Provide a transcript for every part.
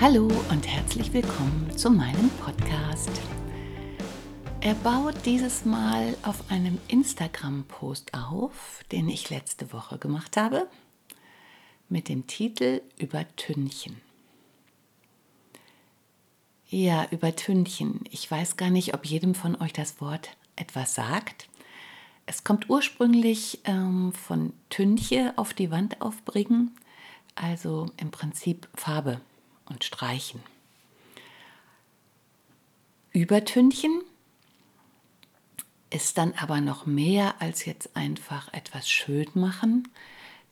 Hallo und herzlich willkommen zu meinem Podcast. Er baut dieses Mal auf einem Instagram-Post auf, den ich letzte Woche gemacht habe, mit dem Titel Übertünchen. Ja, Übertünchen. Ich weiß gar nicht, ob jedem von euch das Wort etwas sagt. Es kommt ursprünglich ähm, von Tünche auf die Wand aufbringen, also im Prinzip Farbe und streichen. Übertünchen ist dann aber noch mehr als jetzt einfach etwas schön machen,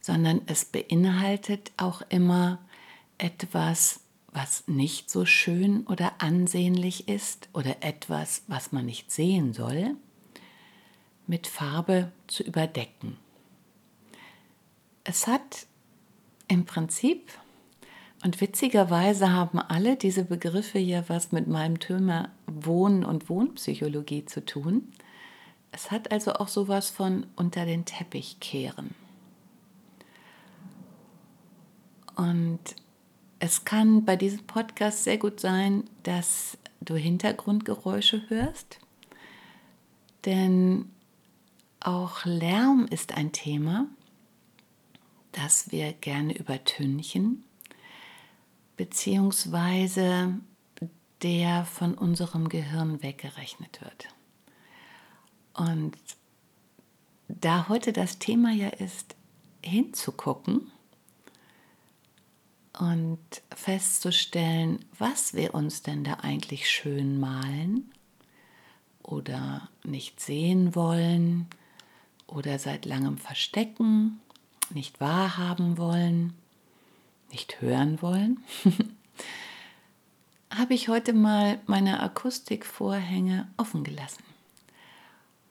sondern es beinhaltet auch immer etwas, was nicht so schön oder ansehnlich ist oder etwas, was man nicht sehen soll, mit Farbe zu überdecken. Es hat im Prinzip und witzigerweise haben alle diese Begriffe ja was mit meinem Thema Wohnen und Wohnpsychologie zu tun. Es hat also auch sowas von unter den Teppich kehren. Und es kann bei diesem Podcast sehr gut sein, dass du Hintergrundgeräusche hörst, denn auch Lärm ist ein Thema, das wir gerne übertünchen beziehungsweise der von unserem Gehirn weggerechnet wird. Und da heute das Thema ja ist, hinzugucken und festzustellen, was wir uns denn da eigentlich schön malen oder nicht sehen wollen oder seit langem verstecken, nicht wahrhaben wollen nicht hören wollen, habe ich heute mal meine Akustikvorhänge offen gelassen.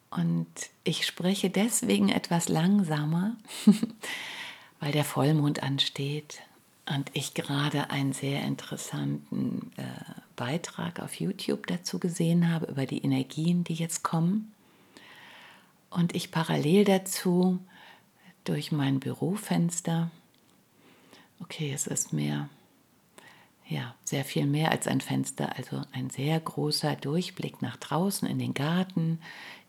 Und ich spreche deswegen etwas langsamer, weil der Vollmond ansteht und ich gerade einen sehr interessanten äh, Beitrag auf YouTube dazu gesehen habe über die Energien, die jetzt kommen. Und ich parallel dazu durch mein Bürofenster Okay, es ist mehr, ja, sehr viel mehr als ein Fenster, also ein sehr großer Durchblick nach draußen in den Garten,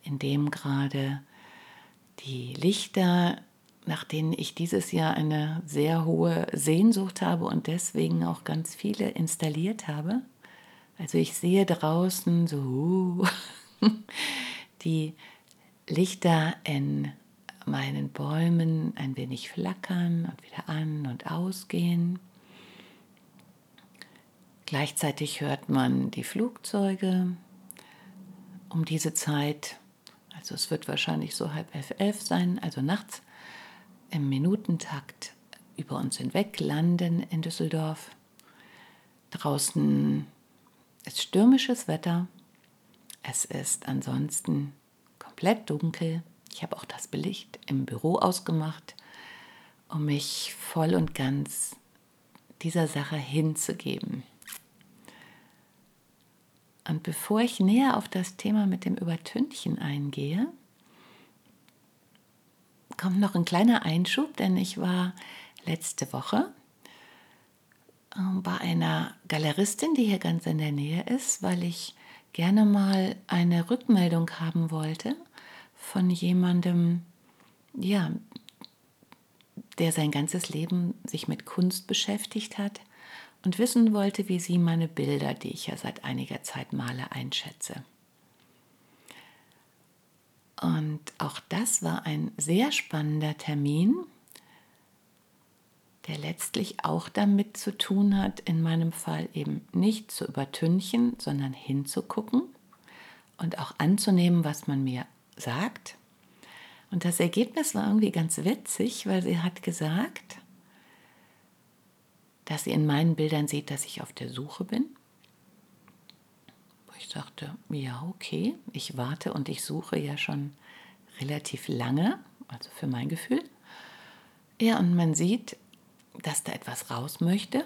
in dem gerade die Lichter, nach denen ich dieses Jahr eine sehr hohe Sehnsucht habe und deswegen auch ganz viele installiert habe. Also ich sehe draußen so die Lichter in meinen Bäumen ein wenig flackern und wieder an und ausgehen. Gleichzeitig hört man die Flugzeuge um diese Zeit, also es wird wahrscheinlich so halb elf, elf sein, also nachts im Minutentakt über uns hinweg landen in Düsseldorf. Draußen ist stürmisches Wetter. Es ist ansonsten komplett dunkel. Ich habe auch das Belicht im Büro ausgemacht, um mich voll und ganz dieser Sache hinzugeben. Und bevor ich näher auf das Thema mit dem Übertünchen eingehe, kommt noch ein kleiner Einschub, denn ich war letzte Woche ähm, bei einer Galeristin, die hier ganz in der Nähe ist, weil ich gerne mal eine Rückmeldung haben wollte von jemandem, ja, der sein ganzes Leben sich mit Kunst beschäftigt hat und wissen wollte, wie sie meine Bilder, die ich ja seit einiger Zeit male, einschätze. Und auch das war ein sehr spannender Termin, der letztlich auch damit zu tun hat, in meinem Fall eben nicht zu übertünchen, sondern hinzugucken und auch anzunehmen, was man mir sagt. Und das Ergebnis war irgendwie ganz witzig, weil sie hat gesagt, dass sie in meinen Bildern sieht, dass ich auf der Suche bin. Ich sagte, ja, okay, ich warte und ich suche ja schon relativ lange, also für mein Gefühl. Ja, und man sieht, dass da etwas raus möchte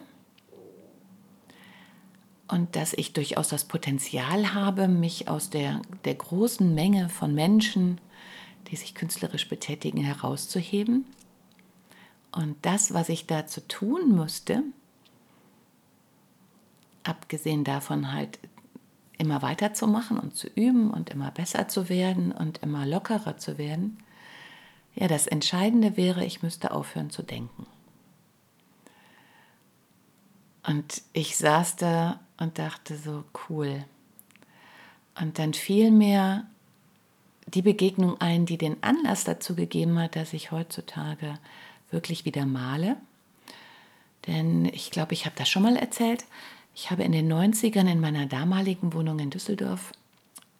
und dass ich durchaus das Potenzial habe, mich aus der, der großen Menge von Menschen, die sich künstlerisch betätigen, herauszuheben. Und das, was ich dazu tun musste, abgesehen davon halt immer weiterzumachen und zu üben und immer besser zu werden und immer lockerer zu werden, ja, das Entscheidende wäre, ich müsste aufhören zu denken. Und ich saß da und dachte so, cool. Und dann fiel mir die Begegnung ein, die den Anlass dazu gegeben hat, dass ich heutzutage wirklich wieder male. Denn ich glaube, ich habe das schon mal erzählt. Ich habe in den 90ern in meiner damaligen Wohnung in Düsseldorf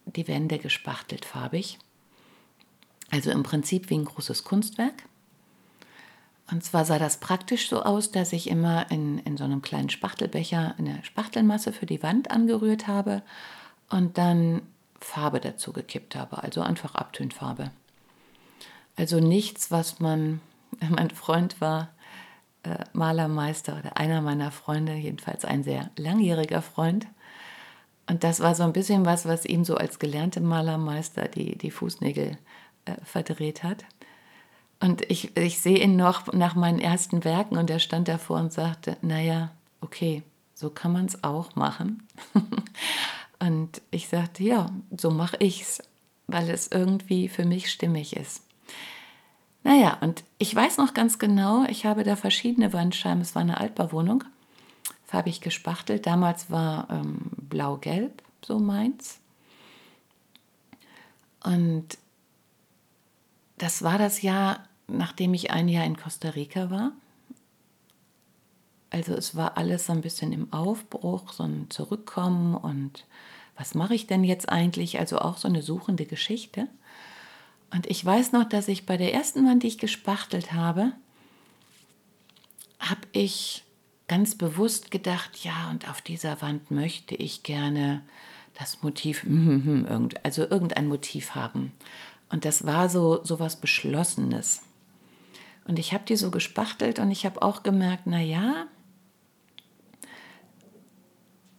die Wände gespachtelt farbig. Also im Prinzip wie ein großes Kunstwerk. Und zwar sah das praktisch so aus, dass ich immer in, in so einem kleinen Spachtelbecher eine Spachtelmasse für die Wand angerührt habe und dann Farbe dazu gekippt habe, also einfach Abtönfarbe. Also nichts, was man, mein Freund war äh, Malermeister oder einer meiner Freunde, jedenfalls ein sehr langjähriger Freund. Und das war so ein bisschen was, was ihm so als gelernte Malermeister die, die Fußnägel äh, verdreht hat. Und ich, ich sehe ihn noch nach meinen ersten Werken und er stand davor und sagte, naja, okay, so kann man es auch machen. und ich sagte, ja, so mache ich es, weil es irgendwie für mich stimmig ist. Naja, und ich weiß noch ganz genau, ich habe da verschiedene Wandscheiben, es war eine Altbauwohnung, farbig gespachtelt. Damals war ähm, blau-gelb so meins. Und das war das Jahr, nachdem ich ein Jahr in Costa Rica war. Also es war alles so ein bisschen im Aufbruch, so ein Zurückkommen und was mache ich denn jetzt eigentlich? Also auch so eine suchende Geschichte. Und ich weiß noch, dass ich bei der ersten Wand, die ich gespachtelt habe, habe ich ganz bewusst gedacht, ja, und auf dieser Wand möchte ich gerne das Motiv, also irgendein Motiv haben. Und das war so, so was Beschlossenes. Und ich habe die so gespachtelt und ich habe auch gemerkt, na ja,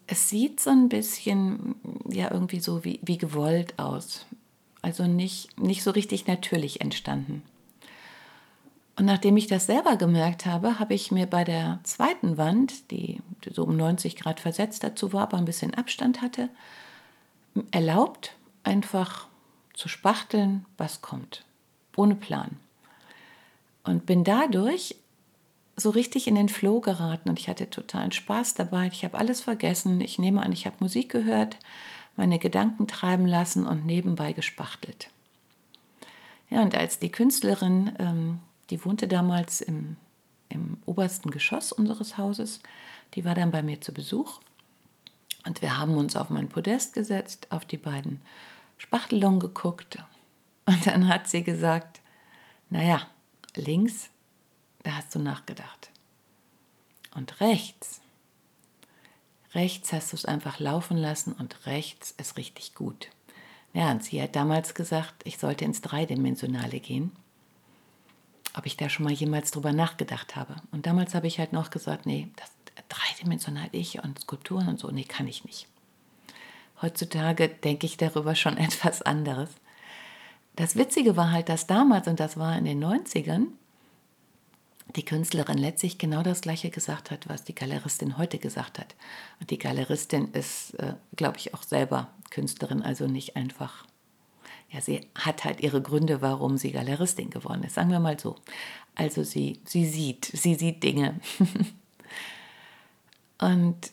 es sieht so ein bisschen ja irgendwie so wie, wie gewollt aus. Also nicht, nicht so richtig natürlich entstanden. Und nachdem ich das selber gemerkt habe, habe ich mir bei der zweiten Wand, die so um 90 Grad versetzt dazu war, aber ein bisschen Abstand hatte, erlaubt, einfach zu spachteln, was kommt. Ohne Plan und bin dadurch so richtig in den Flow geraten und ich hatte totalen Spaß dabei. Ich habe alles vergessen. Ich nehme an, ich habe Musik gehört, meine Gedanken treiben lassen und nebenbei gespachtelt. Ja, und als die Künstlerin, ähm, die wohnte damals im, im obersten Geschoss unseres Hauses, die war dann bei mir zu Besuch und wir haben uns auf mein Podest gesetzt, auf die beiden Spachtelungen geguckt und dann hat sie gesagt, naja, links, da hast du nachgedacht. Und rechts, rechts hast du es einfach laufen lassen und rechts ist richtig gut. Ja, und sie hat damals gesagt, ich sollte ins Dreidimensionale gehen. Ob ich da schon mal jemals drüber nachgedacht habe. Und damals habe ich halt noch gesagt, nee, das dreidimensional ich und Skulpturen und so, nee, kann ich nicht. Heutzutage denke ich darüber schon etwas anderes das Witzige war halt, dass damals, und das war in den 90ern, die Künstlerin letztlich genau das Gleiche gesagt hat, was die Galeristin heute gesagt hat. Und die Galeristin ist, äh, glaube ich, auch selber Künstlerin, also nicht einfach. Ja, sie hat halt ihre Gründe, warum sie Galeristin geworden ist, sagen wir mal so. Also sie, sie sieht, sie sieht Dinge. Und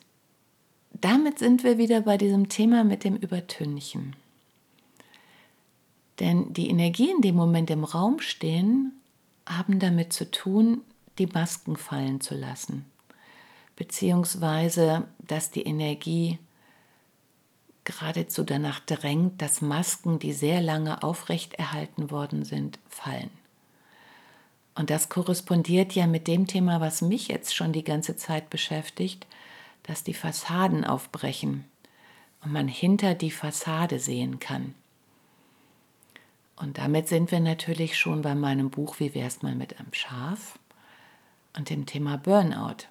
damit sind wir wieder bei diesem Thema mit dem Übertünchen. Denn die Energien, die im Moment im Raum stehen, haben damit zu tun, die Masken fallen zu lassen. Beziehungsweise, dass die Energie geradezu danach drängt, dass Masken, die sehr lange aufrechterhalten worden sind, fallen. Und das korrespondiert ja mit dem Thema, was mich jetzt schon die ganze Zeit beschäftigt, dass die Fassaden aufbrechen und man hinter die Fassade sehen kann. Und damit sind wir natürlich schon bei meinem Buch Wie wär's mal mit einem Schaf und dem Thema Burnout.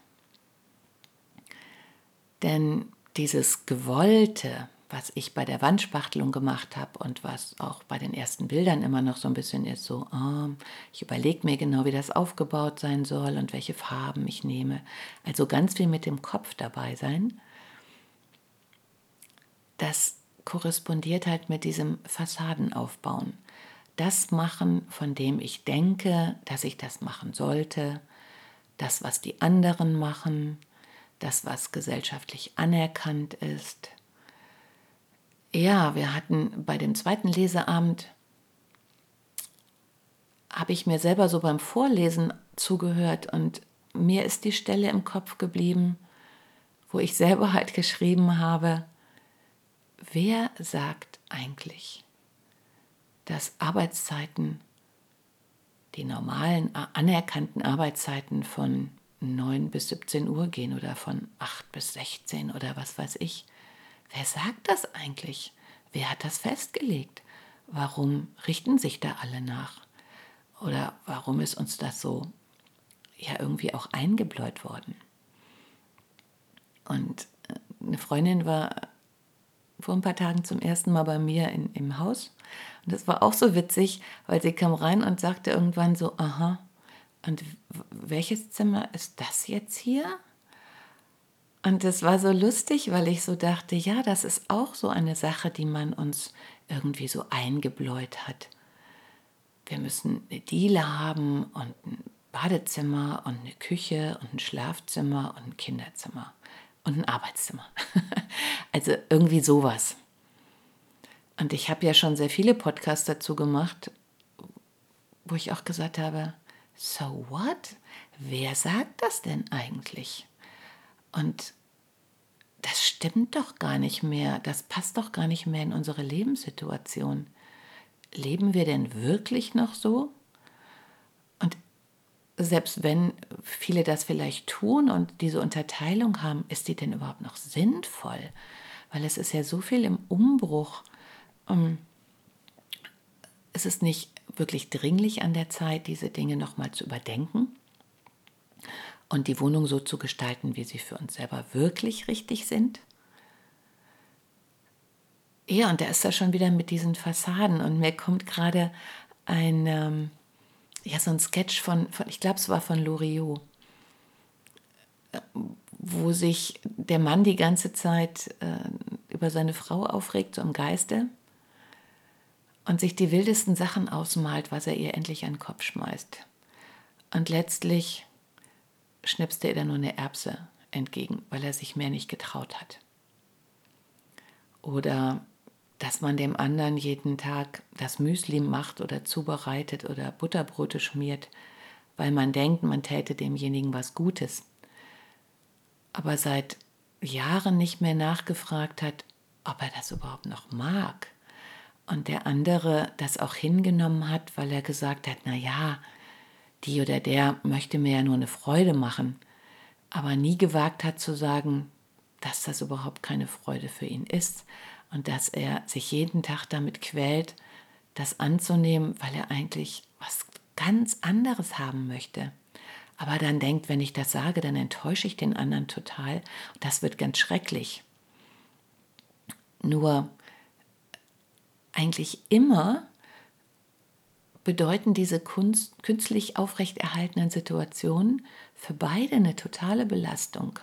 Denn dieses Gewollte, was ich bei der Wandspachtelung gemacht habe und was auch bei den ersten Bildern immer noch so ein bisschen ist, so, oh, ich überlege mir genau, wie das aufgebaut sein soll und welche Farben ich nehme. Also ganz viel mit dem Kopf dabei sein. Das korrespondiert halt mit diesem Fassadenaufbauen. Das machen, von dem ich denke, dass ich das machen sollte, das, was die anderen machen, das, was gesellschaftlich anerkannt ist. Ja, wir hatten bei dem zweiten Leseabend, habe ich mir selber so beim Vorlesen zugehört und mir ist die Stelle im Kopf geblieben, wo ich selber halt geschrieben habe, wer sagt eigentlich, dass Arbeitszeiten, die normalen anerkannten Arbeitszeiten von 9 bis 17 Uhr gehen oder von 8 bis 16 oder was weiß ich, Wer sagt das eigentlich? Wer hat das festgelegt? Warum richten sich da alle nach? Oder warum ist uns das so ja irgendwie auch eingebläut worden? Und äh, eine Freundin war vor ein paar Tagen zum ersten Mal bei mir in, im Haus. Und das war auch so witzig, weil sie kam rein und sagte irgendwann so, aha, und welches Zimmer ist das jetzt hier? Und es war so lustig, weil ich so dachte, ja, das ist auch so eine Sache, die man uns irgendwie so eingebläut hat. Wir müssen eine Diele haben und ein Badezimmer und eine Küche und ein Schlafzimmer und ein Kinderzimmer und ein Arbeitszimmer. also irgendwie sowas. Und ich habe ja schon sehr viele Podcasts dazu gemacht, wo ich auch gesagt habe, so what? Wer sagt das denn eigentlich? Und das stimmt doch gar nicht mehr, das passt doch gar nicht mehr in unsere Lebenssituation. Leben wir denn wirklich noch so? Selbst wenn viele das vielleicht tun und diese Unterteilung haben, ist die denn überhaupt noch sinnvoll? Weil es ist ja so viel im Umbruch. Ähm, es ist nicht wirklich dringlich an der Zeit, diese Dinge nochmal zu überdenken und die Wohnung so zu gestalten, wie sie für uns selber wirklich richtig sind. Ja, und da ist er schon wieder mit diesen Fassaden und mir kommt gerade ein, ähm, ja, so ein Sketch von, von ich glaube, es war von Loriot, wo sich der Mann die ganze Zeit äh, über seine Frau aufregt, so im Geiste, und sich die wildesten Sachen ausmalt, was er ihr endlich an den Kopf schmeißt. Und letztlich schnipste er dann nur eine Erbse entgegen, weil er sich mehr nicht getraut hat. Oder dass man dem anderen jeden Tag das Müsli macht oder zubereitet oder Butterbrote schmiert, weil man denkt, man täte demjenigen was Gutes. Aber seit Jahren nicht mehr nachgefragt hat, ob er das überhaupt noch mag. Und der andere das auch hingenommen hat, weil er gesagt hat, na ja, die oder der möchte mir ja nur eine Freude machen, aber nie gewagt hat zu sagen, dass das überhaupt keine Freude für ihn ist und dass er sich jeden Tag damit quält, das anzunehmen, weil er eigentlich was ganz anderes haben möchte. Aber dann denkt, wenn ich das sage, dann enttäusche ich den anderen total das wird ganz schrecklich. Nur eigentlich immer bedeuten diese Kunst, künstlich aufrechterhaltenen Situationen für beide eine totale Belastung.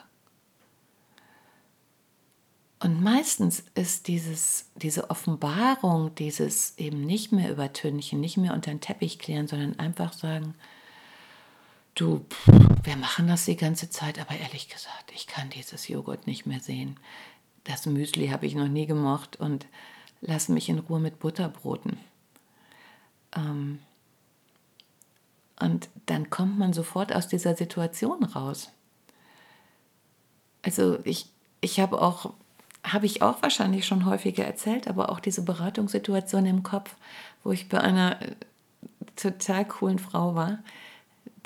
Und meistens ist dieses, diese Offenbarung, dieses eben nicht mehr übertünchen, nicht mehr unter den Teppich klären, sondern einfach sagen, du, wir machen das die ganze Zeit, aber ehrlich gesagt, ich kann dieses Joghurt nicht mehr sehen. Das Müsli habe ich noch nie gemocht und lass mich in Ruhe mit Butterbroten. Ähm, und dann kommt man sofort aus dieser Situation raus. Also ich, ich habe auch, habe ich auch wahrscheinlich schon häufiger erzählt, aber auch diese Beratungssituation im Kopf, wo ich bei einer äh, total coolen Frau war,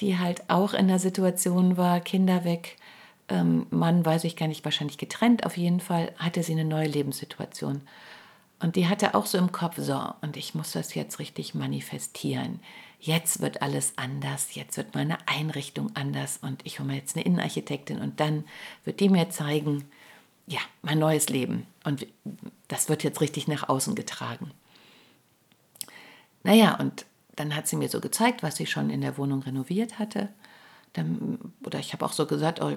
die halt auch in der Situation war, Kinder weg, ähm, Mann, weiß ich gar nicht, wahrscheinlich getrennt, auf jeden Fall hatte sie eine neue Lebenssituation. Und die hatte auch so im Kopf, so, und ich muss das jetzt richtig manifestieren. Jetzt wird alles anders, jetzt wird meine Einrichtung anders und ich hole mir jetzt eine Innenarchitektin und dann wird die mir zeigen, ja, mein neues Leben. Und das wird jetzt richtig nach außen getragen. Naja, und dann hat sie mir so gezeigt, was sie schon in der Wohnung renoviert hatte. Dann, oder ich habe auch so gesagt, oh,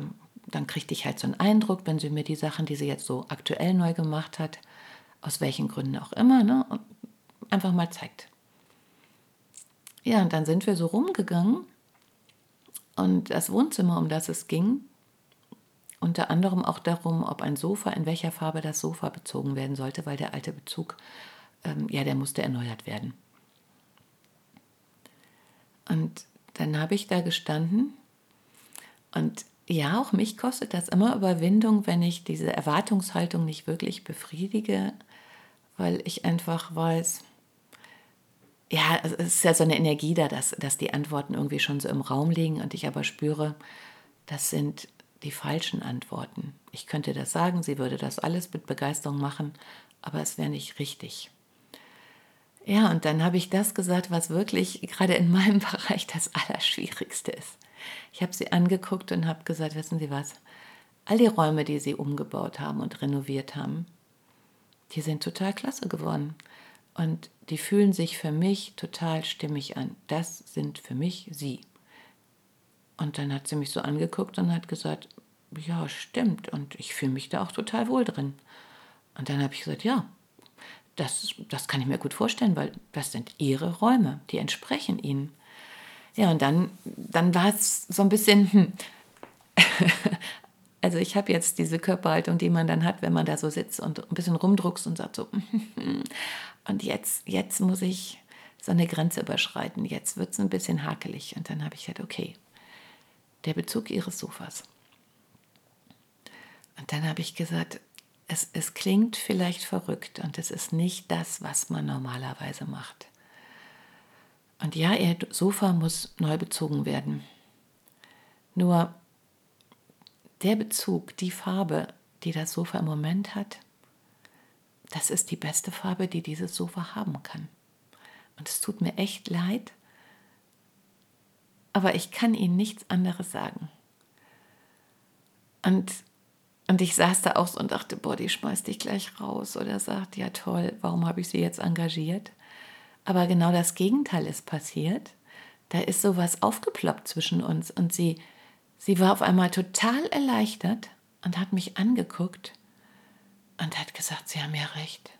dann kriegte ich halt so einen Eindruck, wenn sie mir die Sachen, die sie jetzt so aktuell neu gemacht hat, aus welchen Gründen auch immer, ne, einfach mal zeigt. Ja, und dann sind wir so rumgegangen und das Wohnzimmer, um das es ging, unter anderem auch darum, ob ein Sofa, in welcher Farbe das Sofa bezogen werden sollte, weil der alte Bezug, ähm, ja, der musste erneuert werden. Und dann habe ich da gestanden und ja, auch mich kostet das immer Überwindung, wenn ich diese Erwartungshaltung nicht wirklich befriedige, weil ich einfach weiß, ja, es ist ja so eine Energie da, dass, dass die Antworten irgendwie schon so im Raum liegen und ich aber spüre, das sind die falschen Antworten. Ich könnte das sagen, sie würde das alles mit Begeisterung machen, aber es wäre nicht richtig. Ja, und dann habe ich das gesagt, was wirklich gerade in meinem Bereich das Allerschwierigste ist. Ich habe sie angeguckt und habe gesagt, wissen Sie was, all die Räume, die Sie umgebaut haben und renoviert haben, die sind total klasse geworden. Und die fühlen sich für mich total stimmig an. Das sind für mich Sie. Und dann hat sie mich so angeguckt und hat gesagt, ja, stimmt. Und ich fühle mich da auch total wohl drin. Und dann habe ich gesagt, ja, das, das kann ich mir gut vorstellen, weil das sind Ihre Räume, die entsprechen Ihnen. Ja, und dann, dann war es so ein bisschen, hm. also ich habe jetzt diese Körperhaltung, die man dann hat, wenn man da so sitzt und ein bisschen rumdruckst und sagt so, und jetzt, jetzt muss ich so eine Grenze überschreiten, jetzt wird es ein bisschen hakelig. Und dann habe ich gesagt, okay, der Bezug ihres Sofas. Und dann habe ich gesagt, es, es klingt vielleicht verrückt und es ist nicht das, was man normalerweise macht. Und ja, ihr Sofa muss neu bezogen werden. Nur der Bezug, die Farbe, die das Sofa im Moment hat, das ist die beste Farbe, die dieses Sofa haben kann. Und es tut mir echt leid, aber ich kann Ihnen nichts anderes sagen. Und, und ich saß da auch so und dachte, boah, die schmeißt dich gleich raus oder sagt, ja toll, warum habe ich sie jetzt engagiert? Aber genau das Gegenteil ist passiert. Da ist sowas aufgeploppt zwischen uns und sie, sie war auf einmal total erleichtert und hat mich angeguckt und hat gesagt, Sie haben ja recht.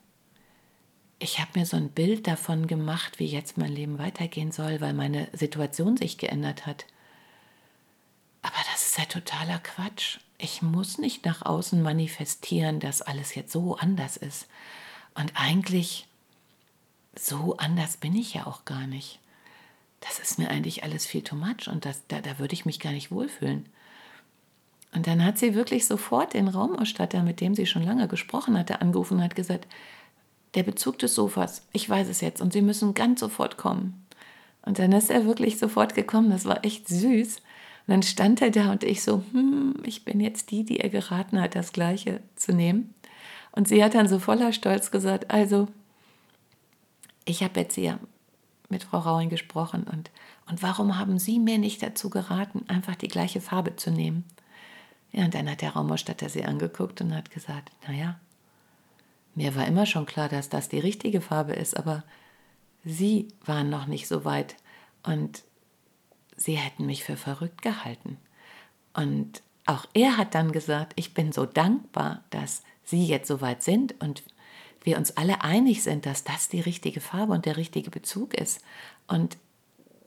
Ich habe mir so ein Bild davon gemacht, wie jetzt mein Leben weitergehen soll, weil meine Situation sich geändert hat. Aber das ist ja totaler Quatsch. Ich muss nicht nach außen manifestieren, dass alles jetzt so anders ist. Und eigentlich so anders bin ich ja auch gar nicht. Das ist mir eigentlich alles viel too much und das, da, da würde ich mich gar nicht wohlfühlen. Und dann hat sie wirklich sofort den Raumausstatter, mit dem sie schon lange gesprochen hatte, angerufen und hat gesagt, der Bezug des Sofas, ich weiß es jetzt und Sie müssen ganz sofort kommen. Und dann ist er wirklich sofort gekommen, das war echt süß. Und dann stand er da und ich so, hm, ich bin jetzt die, die ihr geraten hat, das Gleiche zu nehmen. Und sie hat dann so voller Stolz gesagt, also ich habe jetzt hier mit Frau Rauing gesprochen und, und warum haben Sie mir nicht dazu geraten, einfach die gleiche Farbe zu nehmen? Ja, und dann hat der Raumausstatter sie angeguckt und hat gesagt, naja, mir war immer schon klar, dass das die richtige Farbe ist, aber Sie waren noch nicht so weit und Sie hätten mich für verrückt gehalten. Und auch er hat dann gesagt, ich bin so dankbar, dass Sie jetzt so weit sind und wir uns alle einig sind, dass das die richtige Farbe und der richtige Bezug ist. Und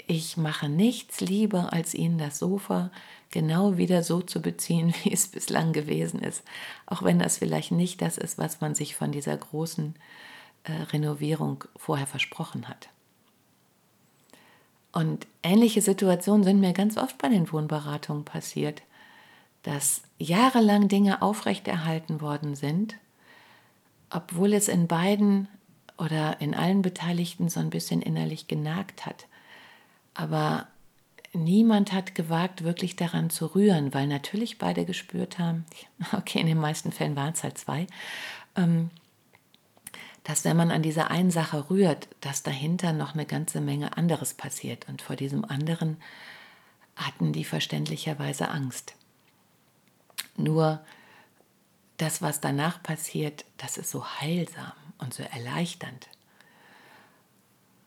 ich mache nichts lieber, als Ihnen das Sofa genau wieder so zu beziehen, wie es bislang gewesen ist. Auch wenn das vielleicht nicht das ist, was man sich von dieser großen äh, Renovierung vorher versprochen hat. Und ähnliche Situationen sind mir ganz oft bei den Wohnberatungen passiert, dass jahrelang Dinge aufrechterhalten worden sind, obwohl es in beiden oder in allen Beteiligten so ein bisschen innerlich genagt hat. Aber niemand hat gewagt, wirklich daran zu rühren, weil natürlich beide gespürt haben, okay, in den meisten Fällen waren es halt zwei, ähm, dass wenn man an dieser einen Sache rührt, dass dahinter noch eine ganze Menge anderes passiert. Und vor diesem anderen hatten die verständlicherweise Angst. Nur das, was danach passiert, das ist so heilsam und so erleichternd.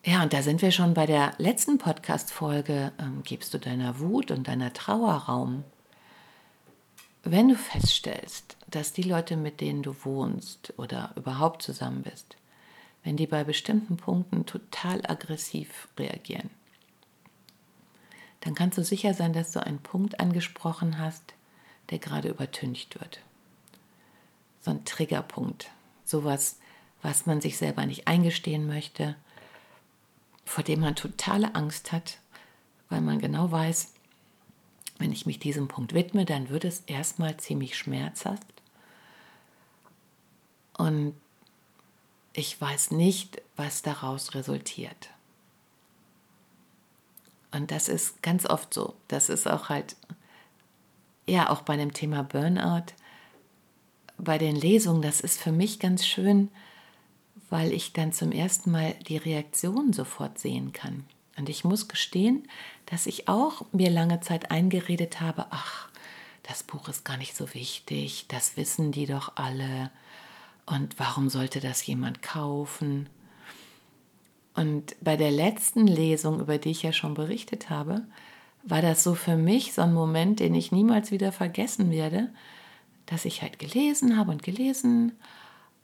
Ja, und da sind wir schon bei der letzten Podcast-Folge. Ähm, gibst du deiner Wut und deiner Trauer Raum? Wenn du feststellst, dass die Leute, mit denen du wohnst oder überhaupt zusammen bist, wenn die bei bestimmten Punkten total aggressiv reagieren, dann kannst du sicher sein, dass du einen Punkt angesprochen hast, der gerade übertüncht wird. So ein Triggerpunkt, sowas, was man sich selber nicht eingestehen möchte, vor dem man totale Angst hat, weil man genau weiß, wenn ich mich diesem Punkt widme, dann wird es erstmal ziemlich schmerzhaft. Und ich weiß nicht, was daraus resultiert. Und das ist ganz oft so. Das ist auch halt, ja, auch bei dem Thema Burnout, bei den Lesungen, das ist für mich ganz schön, weil ich dann zum ersten Mal die Reaktion sofort sehen kann. Und ich muss gestehen, dass ich auch mir lange Zeit eingeredet habe, ach, das Buch ist gar nicht so wichtig, das wissen die doch alle. Und warum sollte das jemand kaufen? Und bei der letzten Lesung, über die ich ja schon berichtet habe, war das so für mich so ein Moment, den ich niemals wieder vergessen werde, dass ich halt gelesen habe und gelesen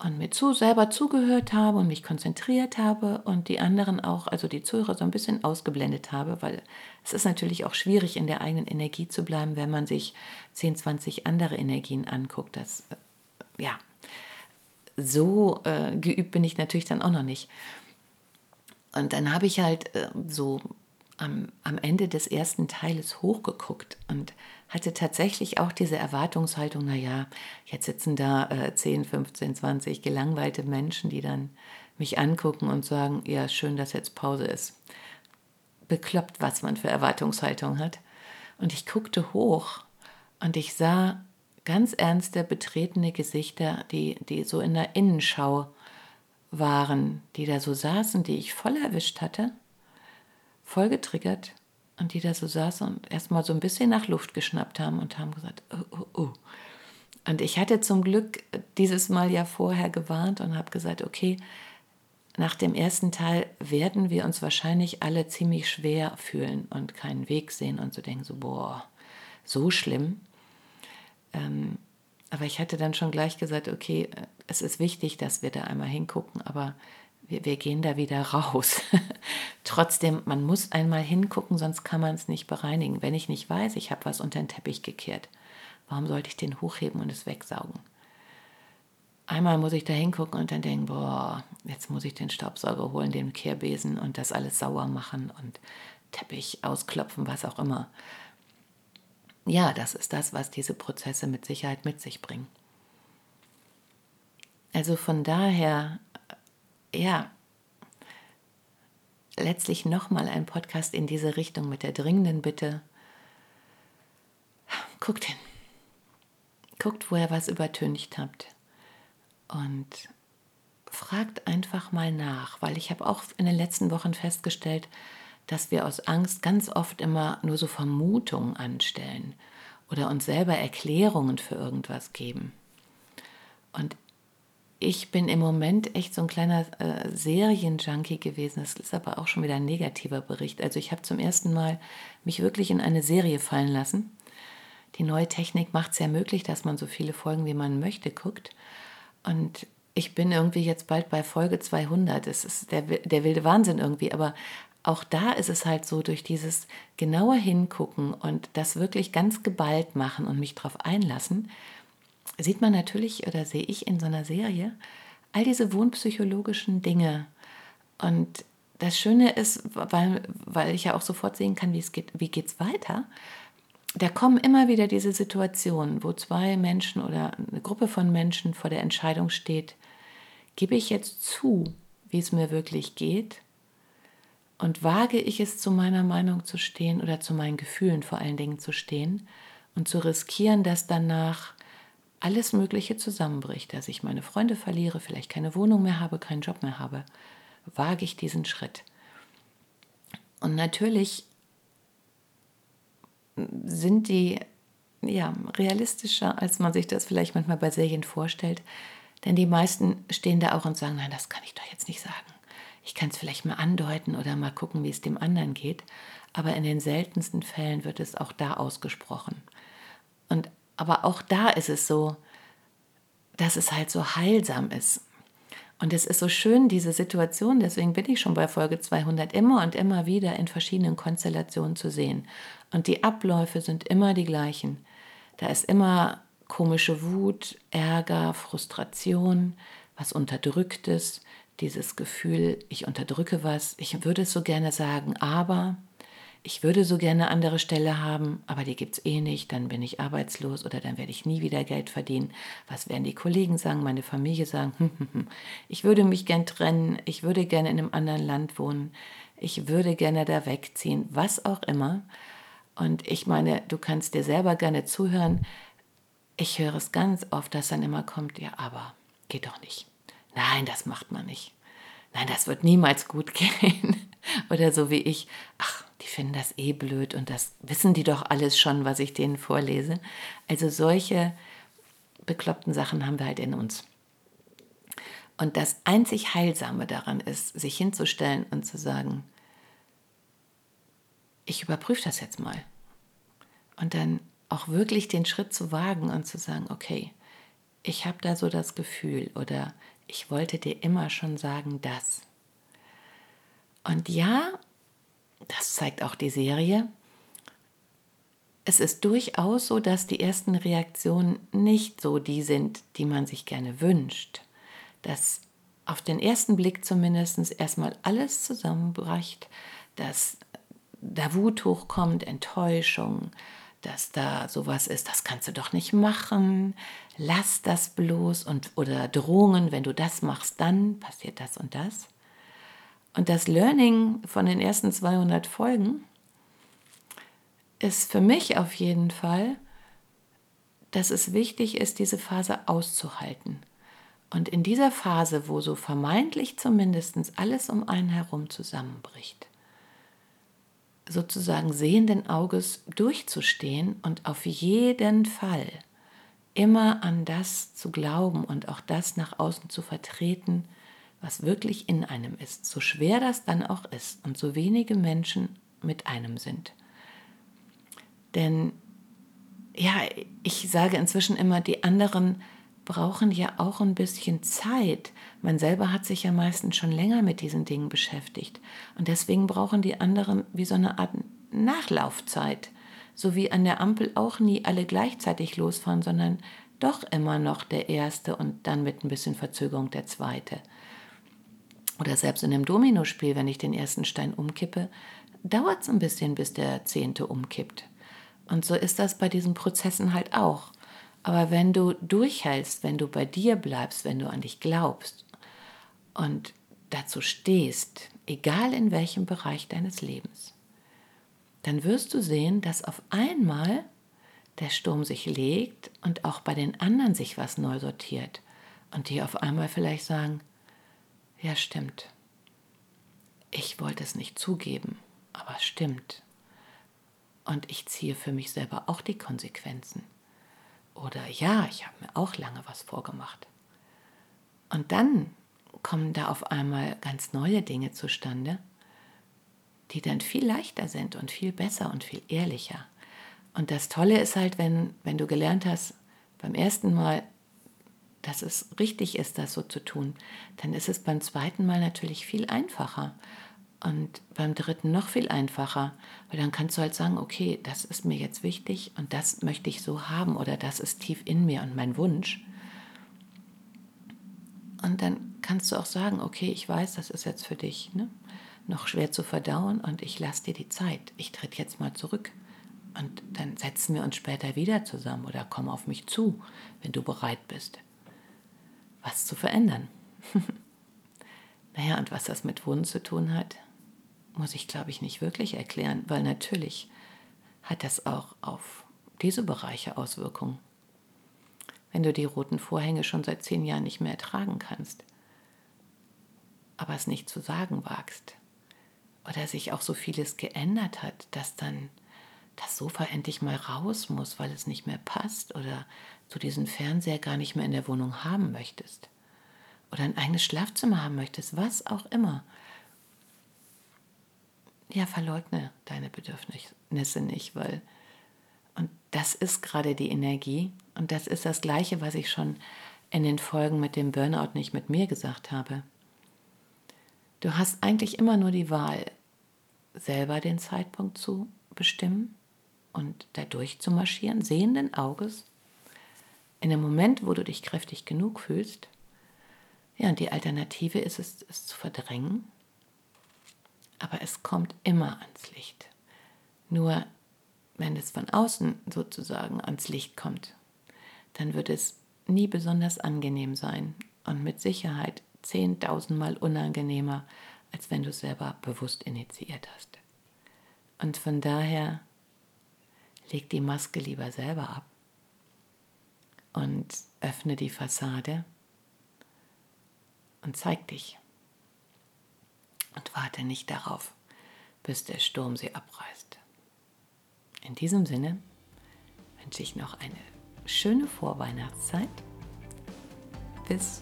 und mir zu, selber zugehört habe und mich konzentriert habe und die anderen auch, also die Zuhörer so ein bisschen ausgeblendet habe, weil es ist natürlich auch schwierig, in der eigenen Energie zu bleiben, wenn man sich 10, 20 andere Energien anguckt. Das, äh, ja, so äh, geübt bin ich natürlich dann auch noch nicht. Und dann habe ich halt äh, so am, am Ende des ersten Teiles hochgeguckt und hatte tatsächlich auch diese Erwartungshaltung, naja, jetzt sitzen da äh, 10, 15, 20 gelangweilte Menschen, die dann mich angucken und sagen, ja, schön, dass jetzt Pause ist. Bekloppt, was man für Erwartungshaltung hat. Und ich guckte hoch und ich sah ganz ernste, betretene Gesichter, die, die so in der Innenschau waren, die da so saßen, die ich voll erwischt hatte voll getriggert und die da so saßen und erstmal so ein bisschen nach Luft geschnappt haben und haben gesagt, oh, oh, oh. Und ich hatte zum Glück dieses Mal ja vorher gewarnt und habe gesagt, okay, nach dem ersten Teil werden wir uns wahrscheinlich alle ziemlich schwer fühlen und keinen Weg sehen und so denken, so, boah, so schlimm. Ähm, aber ich hatte dann schon gleich gesagt, okay, es ist wichtig, dass wir da einmal hingucken, aber wir, wir gehen da wieder raus. Trotzdem, man muss einmal hingucken, sonst kann man es nicht bereinigen. Wenn ich nicht weiß, ich habe was unter den Teppich gekehrt, warum sollte ich den hochheben und es wegsaugen? Einmal muss ich da hingucken und dann denken, boah, jetzt muss ich den Staubsauger holen, den Kehrbesen und das alles sauer machen und Teppich ausklopfen, was auch immer. Ja, das ist das, was diese Prozesse mit Sicherheit mit sich bringen. Also von daher ja, letztlich nochmal ein Podcast in diese Richtung mit der dringenden Bitte. Guckt hin. Guckt, wo ihr was übertüncht habt. Und fragt einfach mal nach, weil ich habe auch in den letzten Wochen festgestellt, dass wir aus Angst ganz oft immer nur so Vermutungen anstellen oder uns selber Erklärungen für irgendwas geben. Und ich bin im Moment echt so ein kleiner äh, Serienjunkie gewesen. Das ist aber auch schon wieder ein negativer Bericht. Also ich habe zum ersten Mal mich wirklich in eine Serie fallen lassen. Die neue Technik macht es ja möglich, dass man so viele Folgen, wie man möchte, guckt. Und ich bin irgendwie jetzt bald bei Folge 200. Das ist der, der wilde Wahnsinn irgendwie. Aber auch da ist es halt so, durch dieses genauer Hingucken und das wirklich ganz geballt machen und mich darauf einlassen, sieht man natürlich oder sehe ich in so einer Serie all diese wohnpsychologischen Dinge. Und das Schöne ist, weil, weil ich ja auch sofort sehen kann, wie es geht, wie geht es weiter, da kommen immer wieder diese Situationen, wo zwei Menschen oder eine Gruppe von Menschen vor der Entscheidung steht, gebe ich jetzt zu, wie es mir wirklich geht und wage ich es zu meiner Meinung zu stehen oder zu meinen Gefühlen vor allen Dingen zu stehen und zu riskieren, dass danach alles Mögliche zusammenbricht, dass ich meine Freunde verliere, vielleicht keine Wohnung mehr habe, keinen Job mehr habe, wage ich diesen Schritt. Und natürlich sind die ja, realistischer, als man sich das vielleicht manchmal bei Serien vorstellt. Denn die meisten stehen da auch und sagen, nein, das kann ich doch jetzt nicht sagen. Ich kann es vielleicht mal andeuten oder mal gucken, wie es dem anderen geht. Aber in den seltensten Fällen wird es auch da ausgesprochen. Und aber auch da ist es so, dass es halt so heilsam ist. Und es ist so schön, diese Situation, deswegen bin ich schon bei Folge 200, immer und immer wieder in verschiedenen Konstellationen zu sehen. Und die Abläufe sind immer die gleichen. Da ist immer komische Wut, Ärger, Frustration, was Unterdrücktes, dieses Gefühl, ich unterdrücke was, ich würde es so gerne sagen, aber ich würde so gerne eine andere Stelle haben, aber die gibt es eh nicht, dann bin ich arbeitslos oder dann werde ich nie wieder Geld verdienen. Was werden die Kollegen sagen, meine Familie sagen? Hm, hm, hm. Ich würde mich gern trennen, ich würde gerne in einem anderen Land wohnen, ich würde gerne da wegziehen, was auch immer. Und ich meine, du kannst dir selber gerne zuhören. Ich höre es ganz oft, dass dann immer kommt, ja, aber geht doch nicht. Nein, das macht man nicht. Nein, das wird niemals gut gehen. Oder so wie ich, ach, finden das eh blöd und das wissen die doch alles schon, was ich denen vorlese. Also solche bekloppten Sachen haben wir halt in uns. Und das einzig Heilsame daran ist, sich hinzustellen und zu sagen, ich überprüfe das jetzt mal. Und dann auch wirklich den Schritt zu wagen und zu sagen, okay, ich habe da so das Gefühl oder ich wollte dir immer schon sagen, das. Und ja, das zeigt auch die Serie, es ist durchaus so, dass die ersten Reaktionen nicht so die sind, die man sich gerne wünscht. Dass auf den ersten Blick zumindest erstmal alles zusammenbricht, dass da Wut hochkommt, Enttäuschung, dass da sowas ist, das kannst du doch nicht machen, lass das bloß und oder Drohungen, wenn du das machst, dann passiert das und das. Und das Learning von den ersten 200 Folgen ist für mich auf jeden Fall, dass es wichtig ist, diese Phase auszuhalten. Und in dieser Phase, wo so vermeintlich zumindest alles um einen herum zusammenbricht, sozusagen sehenden Auges durchzustehen und auf jeden Fall immer an das zu glauben und auch das nach außen zu vertreten, was wirklich in einem ist, so schwer das dann auch ist und so wenige Menschen mit einem sind. Denn ja, ich sage inzwischen immer, die anderen brauchen ja auch ein bisschen Zeit. Man selber hat sich ja meistens schon länger mit diesen Dingen beschäftigt. Und deswegen brauchen die anderen wie so eine Art Nachlaufzeit. So wie an der Ampel auch nie alle gleichzeitig losfahren, sondern doch immer noch der erste und dann mit ein bisschen Verzögerung der zweite. Oder selbst in einem Dominospiel, wenn ich den ersten Stein umkippe, dauert es ein bisschen, bis der zehnte umkippt. Und so ist das bei diesen Prozessen halt auch. Aber wenn du durchhältst, wenn du bei dir bleibst, wenn du an dich glaubst und dazu stehst, egal in welchem Bereich deines Lebens, dann wirst du sehen, dass auf einmal der Sturm sich legt und auch bei den anderen sich was neu sortiert und die auf einmal vielleicht sagen, ja, stimmt. Ich wollte es nicht zugeben, aber stimmt. Und ich ziehe für mich selber auch die Konsequenzen. Oder ja, ich habe mir auch lange was vorgemacht. Und dann kommen da auf einmal ganz neue Dinge zustande, die dann viel leichter sind und viel besser und viel ehrlicher. Und das Tolle ist halt, wenn, wenn du gelernt hast, beim ersten Mal dass es richtig ist, das so zu tun, dann ist es beim zweiten Mal natürlich viel einfacher. Und beim dritten noch viel einfacher, weil dann kannst du halt sagen, okay, das ist mir jetzt wichtig und das möchte ich so haben oder das ist tief in mir und mein Wunsch. Und dann kannst du auch sagen, okay, ich weiß, das ist jetzt für dich. Ne? noch schwer zu verdauen und ich lasse dir die Zeit. Ich tritt jetzt mal zurück. Und dann setzen wir uns später wieder zusammen oder komm auf mich zu, wenn du bereit bist, was zu verändern. naja, und was das mit Wunden zu tun hat, muss ich, glaube ich, nicht wirklich erklären, weil natürlich hat das auch auf diese Bereiche Auswirkungen. Wenn du die roten Vorhänge schon seit zehn Jahren nicht mehr ertragen kannst, aber es nicht zu sagen wagst, oder sich auch so vieles geändert hat, dass dann das Sofa endlich mal raus muss, weil es nicht mehr passt oder du diesen Fernseher gar nicht mehr in der Wohnung haben möchtest oder ein eigenes Schlafzimmer haben möchtest, was auch immer. Ja, verleugne deine Bedürfnisse nicht, weil und das ist gerade die Energie und das ist das gleiche, was ich schon in den Folgen mit dem Burnout nicht mit mir gesagt habe. Du hast eigentlich immer nur die Wahl, selber den Zeitpunkt zu bestimmen und dadurch zu marschieren, sehenden Auges, in dem Moment, wo du dich kräftig genug fühlst. Ja, und die Alternative ist es, es zu verdrängen. Aber es kommt immer ans Licht. Nur wenn es von außen sozusagen ans Licht kommt, dann wird es nie besonders angenehm sein und mit Sicherheit zehntausendmal unangenehmer, als wenn du es selber bewusst initiiert hast. Und von daher leg die Maske lieber selber ab und öffne die Fassade und zeig dich. Und warte nicht darauf, bis der Sturm sie abreißt. In diesem Sinne wünsche ich noch eine schöne Vorweihnachtszeit. Bis,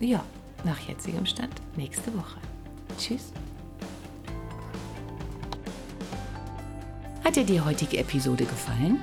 ja, nach jetzigem Stand nächste Woche. Tschüss. Hat dir die heutige Episode gefallen?